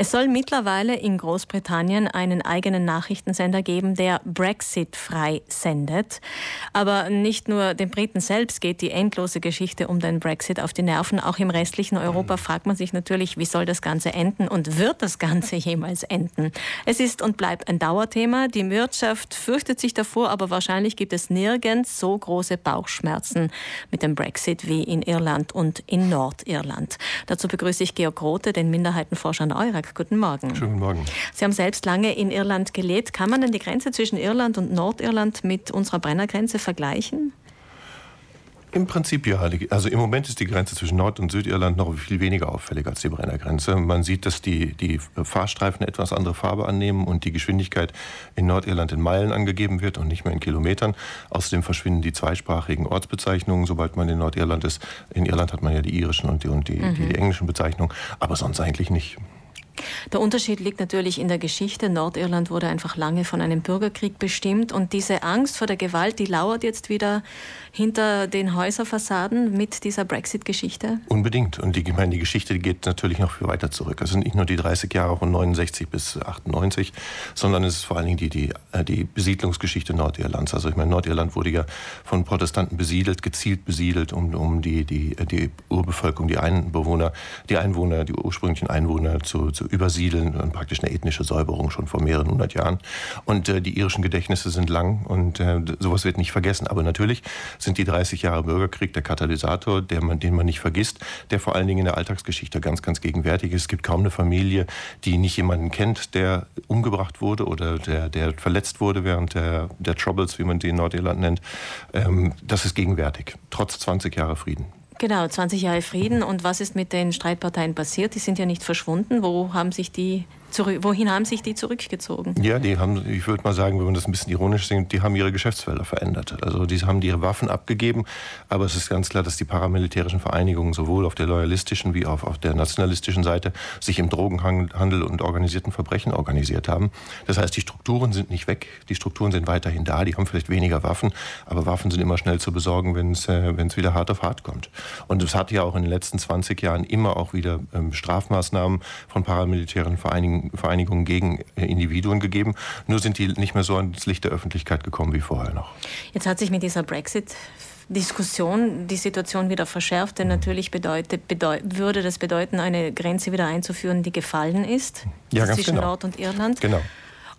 Es soll mittlerweile in Großbritannien einen eigenen Nachrichtensender geben, der Brexit-frei sendet. Aber nicht nur den Briten selbst geht die endlose Geschichte um den Brexit auf die Nerven. Auch im restlichen Europa fragt man sich natürlich, wie soll das Ganze enden und wird das Ganze jemals enden? Es ist und bleibt ein Dauerthema. Die Wirtschaft fürchtet sich davor, aber wahrscheinlich gibt es nirgends so große Bauchschmerzen mit dem Brexit wie in Irland und in Nordirland. Dazu begrüße ich Georg Rote, den Minderheitenforscher in Guten Morgen. Schönen Morgen. Sie haben selbst lange in Irland gelebt. Kann man denn die Grenze zwischen Irland und Nordirland mit unserer Brennergrenze vergleichen? Im Prinzip ja. Also im Moment ist die Grenze zwischen Nord- und Südirland noch viel weniger auffällig als die Brennergrenze. Man sieht, dass die, die Fahrstreifen etwas andere Farbe annehmen und die Geschwindigkeit in Nordirland in Meilen angegeben wird und nicht mehr in Kilometern. Außerdem verschwinden die zweisprachigen Ortsbezeichnungen, sobald man in Nordirland ist. In Irland hat man ja die irischen und die, und die, mhm. die, die englischen Bezeichnungen, aber sonst eigentlich nicht. Der Unterschied liegt natürlich in der Geschichte. Nordirland wurde einfach lange von einem Bürgerkrieg bestimmt und diese Angst vor der Gewalt, die lauert jetzt wieder hinter den Häuserfassaden mit dieser Brexit-Geschichte? Unbedingt. Und die, ich meine, die Geschichte geht natürlich noch viel weiter zurück. Es sind nicht nur die 30 Jahre von 69 bis 98, sondern es ist vor allen Dingen die, die, äh, die Besiedlungsgeschichte Nordirlands. Also ich meine, Nordirland wurde ja von Protestanten besiedelt, gezielt besiedelt, um, um die, die, die Urbevölkerung, die Einbewohner, die Einwohner, die ursprünglichen Einwohner zu, zu übersiedeln und praktisch eine ethnische Säuberung schon vor mehreren hundert Jahren. Und äh, die irischen Gedächtnisse sind lang und äh, sowas wird nicht vergessen. Aber natürlich sind die 30 Jahre Bürgerkrieg der Katalysator, der man, den man nicht vergisst, der vor allen Dingen in der Alltagsgeschichte ganz, ganz gegenwärtig ist. Es gibt kaum eine Familie, die nicht jemanden kennt, der umgebracht wurde oder der, der verletzt wurde während der, der Troubles, wie man die in Nordirland nennt. Ähm, das ist gegenwärtig, trotz 20 Jahre Frieden. Genau, 20 Jahre Frieden. Und was ist mit den Streitparteien passiert? Die sind ja nicht verschwunden. Wo haben sich die zurück, wohin haben sich die zurückgezogen? Ja, die haben, ich würde mal sagen, wenn man das ein bisschen ironisch sieht, die haben ihre Geschäftsfelder verändert. Also die haben ihre Waffen abgegeben, aber es ist ganz klar, dass die paramilitärischen Vereinigungen sowohl auf der loyalistischen wie auch auf der nationalistischen Seite sich im Drogenhandel und organisierten Verbrechen organisiert haben. Das heißt, die Strukturen sind nicht weg, die Strukturen sind weiterhin da, die haben vielleicht weniger Waffen, aber Waffen sind immer schnell zu besorgen, wenn es äh, wieder hart auf hart kommt. Und es hat ja auch in den letzten 20 Jahren immer auch wieder ähm, Strafmaßnahmen von paramilitären Vereinigungen Vereinigungen gegen äh, Individuen gegeben. Nur sind die nicht mehr so ans Licht der Öffentlichkeit gekommen wie vorher noch. Jetzt hat sich mit dieser Brexit Diskussion die Situation wieder verschärft, denn natürlich bedeutet, bedeut, würde das bedeuten, eine Grenze wieder einzuführen, die gefallen ist ja, zwischen genau. Nord und Irland. Genau.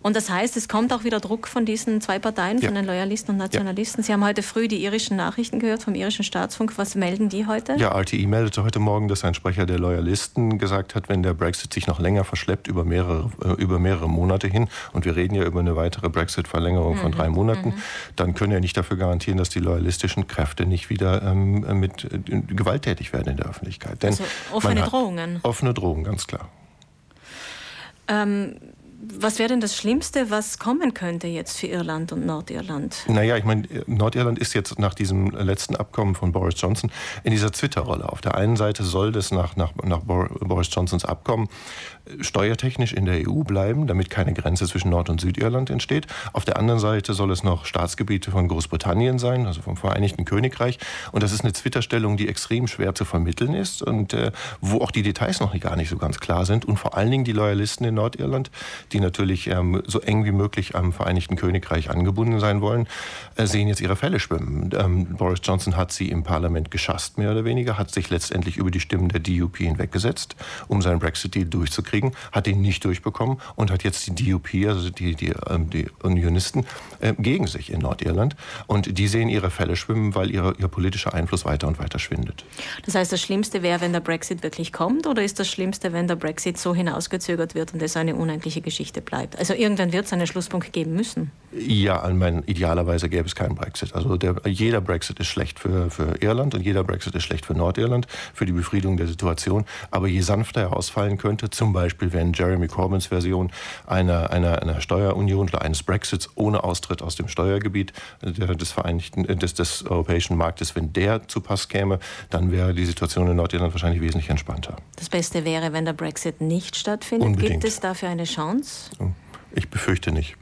Und das heißt, es kommt auch wieder Druck von diesen zwei Parteien, von ja. den Loyalisten und Nationalisten. Ja. Sie haben heute früh die irischen Nachrichten gehört vom irischen Staatsfunk. Was melden die heute? Ja, RTI meldete heute Morgen, dass ein Sprecher der Loyalisten gesagt hat, wenn der Brexit sich noch länger verschleppt, über mehrere, äh, über mehrere Monate hin, und wir reden ja über eine weitere Brexit-Verlängerung mhm. von drei Monaten, mhm. dann könne er nicht dafür garantieren, dass die loyalistischen Kräfte nicht wieder ähm, mit äh, gewalttätig werden in der Öffentlichkeit. Denn also offene Drohungen. Offene Drohungen, ganz klar. Ähm, was wäre denn das Schlimmste, was kommen könnte jetzt für Irland und Nordirland? Naja, ich meine, Nordirland ist jetzt nach diesem letzten Abkommen von Boris Johnson in dieser Twitter-Rolle. Auf der einen Seite soll das nach, nach, nach Boris Johnsons Abkommen steuertechnisch in der EU bleiben, damit keine Grenze zwischen Nord- und Südirland entsteht. Auf der anderen Seite soll es noch Staatsgebiete von Großbritannien sein, also vom Vereinigten Königreich. Und das ist eine Twitter-Stellung, die extrem schwer zu vermitteln ist und äh, wo auch die Details noch gar nicht so ganz klar sind. Und vor allen Dingen die Loyalisten in Nordirland, die natürlich ähm, so eng wie möglich am Vereinigten Königreich angebunden sein wollen, äh, sehen jetzt ihre Fälle schwimmen. Ähm, Boris Johnson hat sie im Parlament geschasst, mehr oder weniger, hat sich letztendlich über die Stimmen der DUP hinweggesetzt, um seinen Brexit-Deal durchzukriegen kriegen, hat ihn nicht durchbekommen und hat jetzt die DUP, also die, die, ähm, die Unionisten, äh, gegen sich in Nordirland. Und die sehen ihre Fälle schwimmen, weil ihre, ihr politischer Einfluss weiter und weiter schwindet. Das heißt, das Schlimmste wäre, wenn der Brexit wirklich kommt, oder ist das Schlimmste, wenn der Brexit so hinausgezögert wird und es eine unendliche Geschichte bleibt? Also irgendwann wird es einen Schlusspunkt geben müssen. Ja, ich meine, idealerweise gäbe es keinen Brexit. Also der, jeder Brexit ist schlecht für, für Irland und jeder Brexit ist schlecht für Nordirland, für die Befriedung der Situation. Aber je sanfter er ausfallen könnte, zum Beispiel Beispiel wenn Jeremy Corbyns Version einer, einer, einer Steuerunion oder eines Brexits ohne Austritt aus dem Steuergebiet des, Vereinigten, äh, des, des europäischen Marktes, wenn der zu Pass käme, dann wäre die Situation in Nordirland wahrscheinlich wesentlich entspannter. Das Beste wäre, wenn der Brexit nicht stattfindet. Unbedingt. Gibt es dafür eine Chance? Ich befürchte nicht.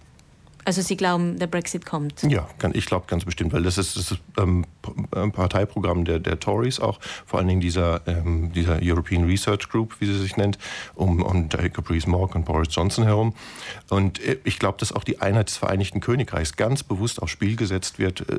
Also Sie glauben, der Brexit kommt? Ja, ich glaube ganz bestimmt, weil das ist, das ist ähm, Parteiprogramm der, der Tories auch, vor allen Dingen dieser, ähm, dieser European Research Group, wie sie sich nennt, um, um Jacob Rees-Mogg und Boris Johnson herum. Und äh, ich glaube, dass auch die Einheit des Vereinigten Königreichs ganz bewusst aufs Spiel gesetzt wird, äh,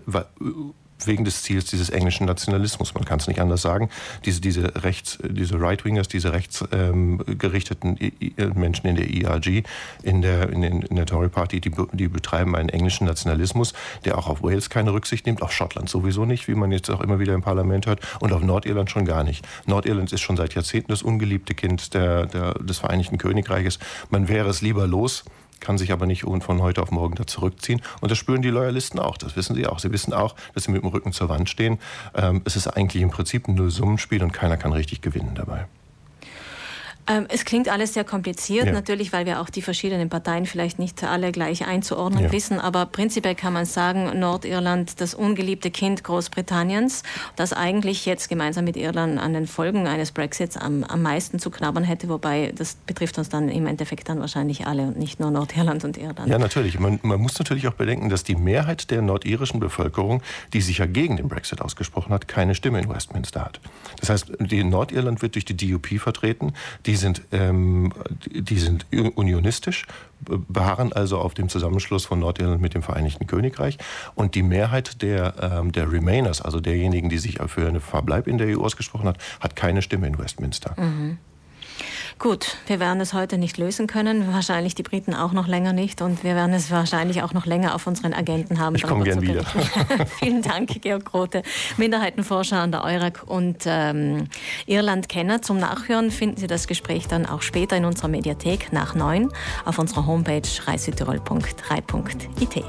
wegen des Ziels dieses englischen Nationalismus. Man kann es nicht anders sagen. Diese, diese rechts, diese Right-Wingers, diese rechtsgerichteten ähm, Menschen in der ERG, in der, in, den, in der Tory Party, die, die betreiben einen englischen Nationalismus, der auch auf Wales keine Rücksicht nimmt, auf Schottland sowieso nicht, wie man jetzt auch immer wieder im Parlament hört, und auf Nordirland schon gar nicht. Nordirland ist schon seit Jahrzehnten das ungeliebte Kind der, der, des Vereinigten Königreiches. Man wäre es lieber los, kann sich aber nicht von heute auf morgen da zurückziehen. Und das spüren die Loyalisten auch, das wissen sie auch. Sie wissen auch, dass sie mit dem Rücken zur Wand stehen. Ähm, es ist eigentlich im Prinzip ein Nullsummenspiel und keiner kann richtig gewinnen dabei. Ähm, es klingt alles sehr kompliziert, ja. natürlich, weil wir auch die verschiedenen Parteien vielleicht nicht alle gleich einzuordnen ja. wissen. Aber prinzipiell kann man sagen, Nordirland, das ungeliebte Kind Großbritanniens, das eigentlich jetzt gemeinsam mit Irland an den Folgen eines Brexits am, am meisten zu knabbern hätte. Wobei das betrifft uns dann im Endeffekt dann wahrscheinlich alle und nicht nur Nordirland und Irland. Ja, natürlich. Man, man muss natürlich auch bedenken, dass die Mehrheit der nordirischen Bevölkerung, die sich ja gegen den Brexit ausgesprochen hat, keine Stimme in Westminster hat. Das heißt, Nordirland wird durch die DUP vertreten. Die sind, ähm, die sind unionistisch, beharren also auf dem Zusammenschluss von Nordirland mit dem Vereinigten Königreich. Und die Mehrheit der, ähm, der Remainers, also derjenigen, die sich für einen Verbleib in der EU ausgesprochen hat, hat keine Stimme in Westminster. Mhm. Gut, wir werden es heute nicht lösen können, wahrscheinlich die Briten auch noch länger nicht und wir werden es wahrscheinlich auch noch länger auf unseren Agenten haben. Ich komme gern wieder. Vielen Dank, Georg Grote, Minderheitenforscher an der EURAG und ähm, Irland-Kenner. Zum Nachhören finden Sie das Gespräch dann auch später in unserer Mediathek nach neun auf unserer Homepage reissüdtirol.3.it.